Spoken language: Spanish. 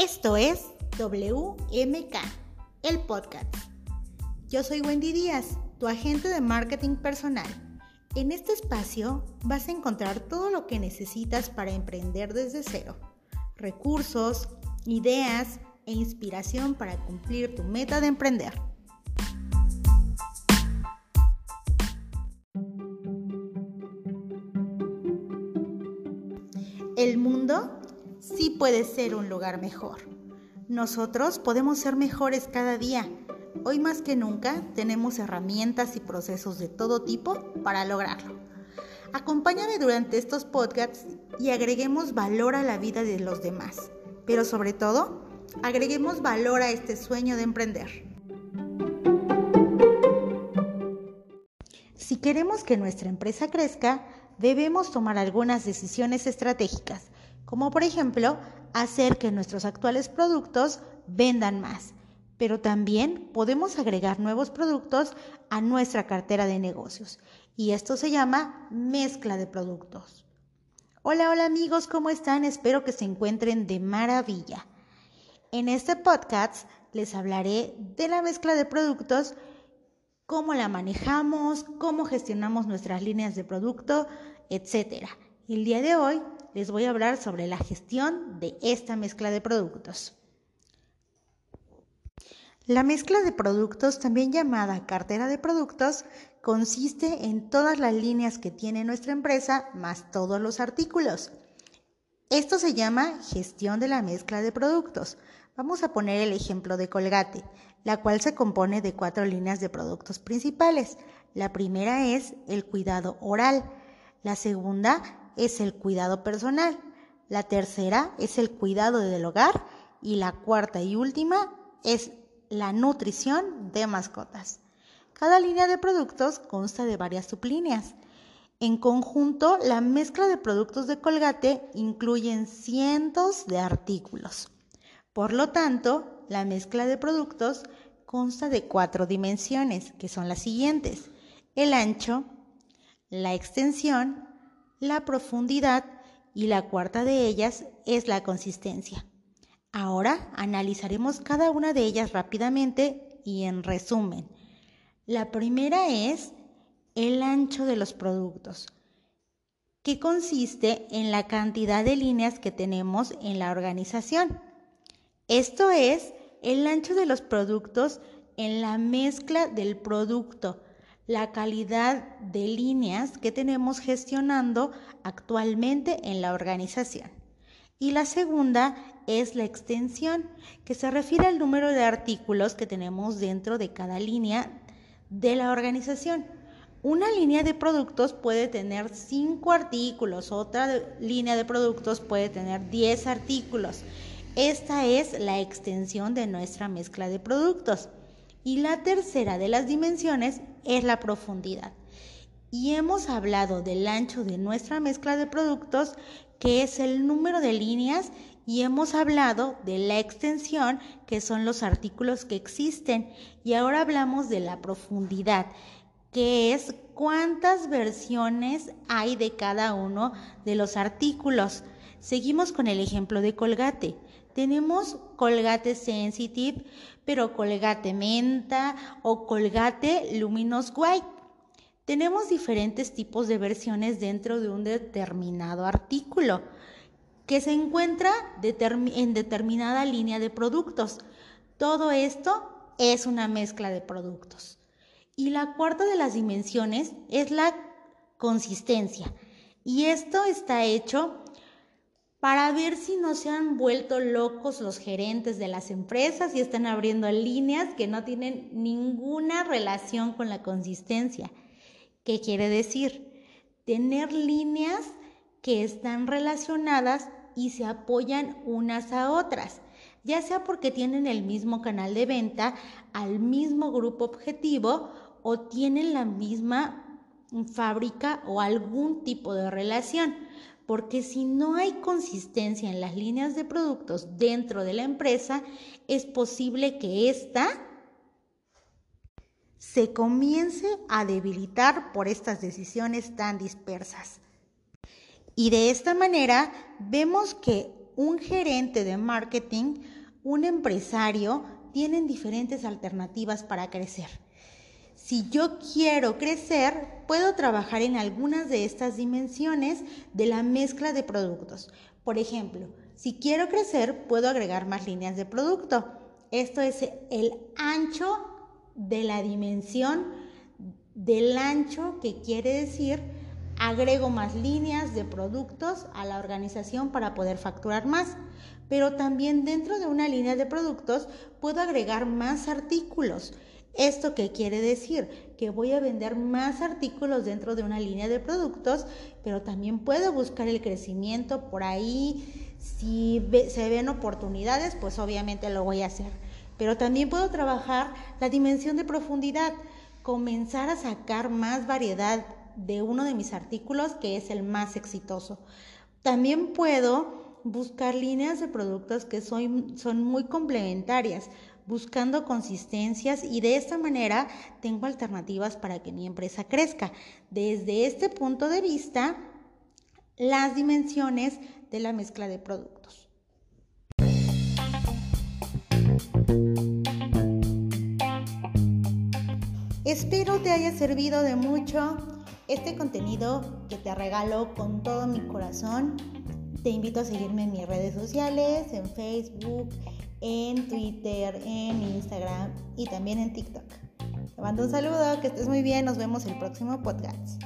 Esto es WMK, el podcast. Yo soy Wendy Díaz, tu agente de marketing personal. En este espacio vas a encontrar todo lo que necesitas para emprender desde cero. Recursos, ideas e inspiración para cumplir tu meta de emprender. Puede ser un lugar mejor. Nosotros podemos ser mejores cada día. Hoy más que nunca tenemos herramientas y procesos de todo tipo para lograrlo. Acompáñame durante estos podcasts y agreguemos valor a la vida de los demás. Pero sobre todo, agreguemos valor a este sueño de emprender. Si queremos que nuestra empresa crezca, debemos tomar algunas decisiones estratégicas, como por ejemplo hacer que nuestros actuales productos vendan más, pero también podemos agregar nuevos productos a nuestra cartera de negocios y esto se llama mezcla de productos. Hola, hola amigos, ¿cómo están? Espero que se encuentren de maravilla. En este podcast les hablaré de la mezcla de productos cómo la manejamos, cómo gestionamos nuestras líneas de producto, etc. El día de hoy les voy a hablar sobre la gestión de esta mezcla de productos. La mezcla de productos, también llamada cartera de productos, consiste en todas las líneas que tiene nuestra empresa más todos los artículos. Esto se llama gestión de la mezcla de productos. Vamos a poner el ejemplo de Colgate la cual se compone de cuatro líneas de productos principales. La primera es el cuidado oral, la segunda es el cuidado personal, la tercera es el cuidado del hogar y la cuarta y última es la nutrición de mascotas. Cada línea de productos consta de varias sublíneas. En conjunto, la mezcla de productos de Colgate incluyen cientos de artículos. Por lo tanto, la mezcla de productos consta de cuatro dimensiones, que son las siguientes. El ancho, la extensión, la profundidad y la cuarta de ellas es la consistencia. Ahora analizaremos cada una de ellas rápidamente y en resumen. La primera es el ancho de los productos, que consiste en la cantidad de líneas que tenemos en la organización. Esto es el ancho de los productos en la mezcla del producto, la calidad de líneas que tenemos gestionando actualmente en la organización. Y la segunda es la extensión, que se refiere al número de artículos que tenemos dentro de cada línea de la organización. Una línea de productos puede tener 5 artículos, otra línea de productos puede tener 10 artículos esta es la extensión de nuestra mezcla de productos. Y la tercera de las dimensiones es la profundidad. Y hemos hablado del ancho de nuestra mezcla de productos, que es el número de líneas, y hemos hablado de la extensión, que son los artículos que existen. Y ahora hablamos de la profundidad, que es cuántas versiones hay de cada uno de los artículos. Seguimos con el ejemplo de Colgate. Tenemos Colgate Sensitive, pero Colgate Menta o Colgate Luminous White. Tenemos diferentes tipos de versiones dentro de un determinado artículo que se encuentra en determinada línea de productos. Todo esto es una mezcla de productos. Y la cuarta de las dimensiones es la consistencia. Y esto está hecho para ver si no se han vuelto locos los gerentes de las empresas y están abriendo líneas que no tienen ninguna relación con la consistencia. ¿Qué quiere decir? Tener líneas que están relacionadas y se apoyan unas a otras, ya sea porque tienen el mismo canal de venta, al mismo grupo objetivo o tienen la misma fábrica o algún tipo de relación porque si no hay consistencia en las líneas de productos dentro de la empresa, es posible que ésta se comience a debilitar por estas decisiones tan dispersas. Y de esta manera vemos que un gerente de marketing, un empresario, tienen diferentes alternativas para crecer. Si yo quiero crecer, puedo trabajar en algunas de estas dimensiones de la mezcla de productos. Por ejemplo, si quiero crecer, puedo agregar más líneas de producto. Esto es el ancho de la dimensión del ancho que quiere decir agrego más líneas de productos a la organización para poder facturar más. Pero también dentro de una línea de productos puedo agregar más artículos. ¿Esto qué quiere decir? Que voy a vender más artículos dentro de una línea de productos, pero también puedo buscar el crecimiento por ahí. Si se ven oportunidades, pues obviamente lo voy a hacer. Pero también puedo trabajar la dimensión de profundidad, comenzar a sacar más variedad de uno de mis artículos que es el más exitoso. También puedo buscar líneas de productos que son, son muy complementarias buscando consistencias y de esta manera tengo alternativas para que mi empresa crezca. Desde este punto de vista, las dimensiones de la mezcla de productos. Espero te haya servido de mucho este contenido que te regalo con todo mi corazón. Te invito a seguirme en mis redes sociales, en Facebook, en Twitter, en Instagram y también en TikTok. Te mando un saludo, que estés muy bien, nos vemos el próximo podcast.